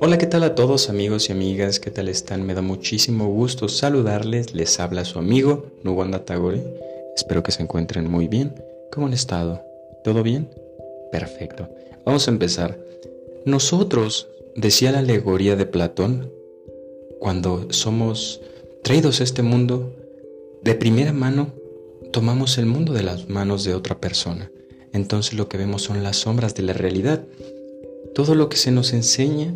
Hola, ¿qué tal a todos amigos y amigas? ¿Qué tal están? Me da muchísimo gusto saludarles. Les habla su amigo Nuwanda Tagore. Espero que se encuentren muy bien. ¿Cómo han estado? ¿Todo bien? Perfecto. Vamos a empezar. Nosotros, decía la alegoría de Platón, cuando somos traídos a este mundo, de primera mano tomamos el mundo de las manos de otra persona. Entonces lo que vemos son las sombras de la realidad. Todo lo que se nos enseña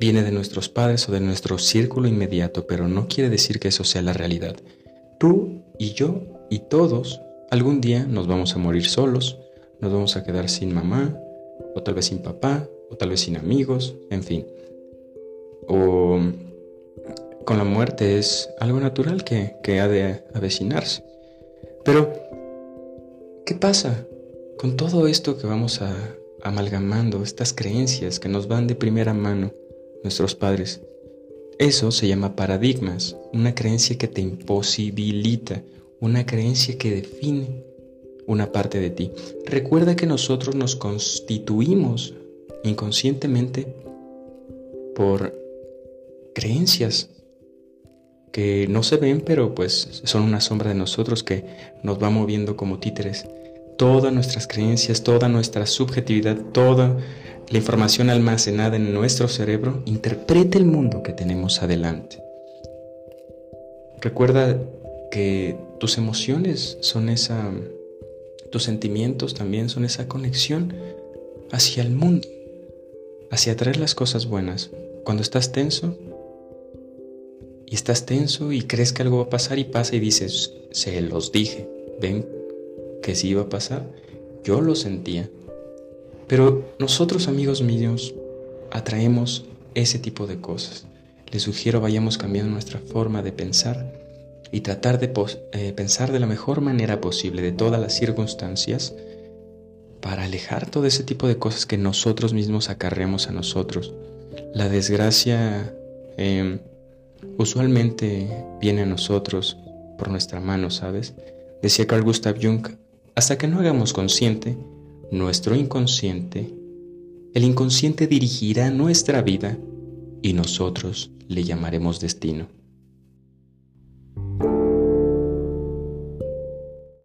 viene de nuestros padres o de nuestro círculo inmediato, pero no quiere decir que eso sea la realidad. Tú y yo y todos algún día nos vamos a morir solos, nos vamos a quedar sin mamá, o tal vez sin papá, o tal vez sin amigos, en fin. O con la muerte es algo natural que, que ha de avecinarse. Pero, ¿qué pasa con todo esto que vamos a, amalgamando, estas creencias que nos van de primera mano? nuestros padres. Eso se llama paradigmas, una creencia que te imposibilita, una creencia que define una parte de ti. Recuerda que nosotros nos constituimos inconscientemente por creencias que no se ven, pero pues son una sombra de nosotros que nos va moviendo como títeres. Todas nuestras creencias, toda nuestra subjetividad, toda la información almacenada en nuestro cerebro interpreta el mundo que tenemos adelante. Recuerda que tus emociones son esa, tus sentimientos también son esa conexión hacia el mundo, hacia atraer las cosas buenas. Cuando estás tenso estás tenso y crees que algo va a pasar y pasa y dices, se los dije, ven que sí iba a pasar, yo lo sentía, pero nosotros, amigos míos, atraemos ese tipo de cosas. Les sugiero vayamos cambiando nuestra forma de pensar y tratar de eh, pensar de la mejor manera posible de todas las circunstancias para alejar todo ese tipo de cosas que nosotros mismos acarreamos a nosotros. La desgracia em, usualmente viene a nosotros por nuestra mano, ¿sabes? Decía Carl Gustav Jung, hasta que no hagamos consciente nuestro inconsciente, el inconsciente dirigirá nuestra vida y nosotros le llamaremos destino.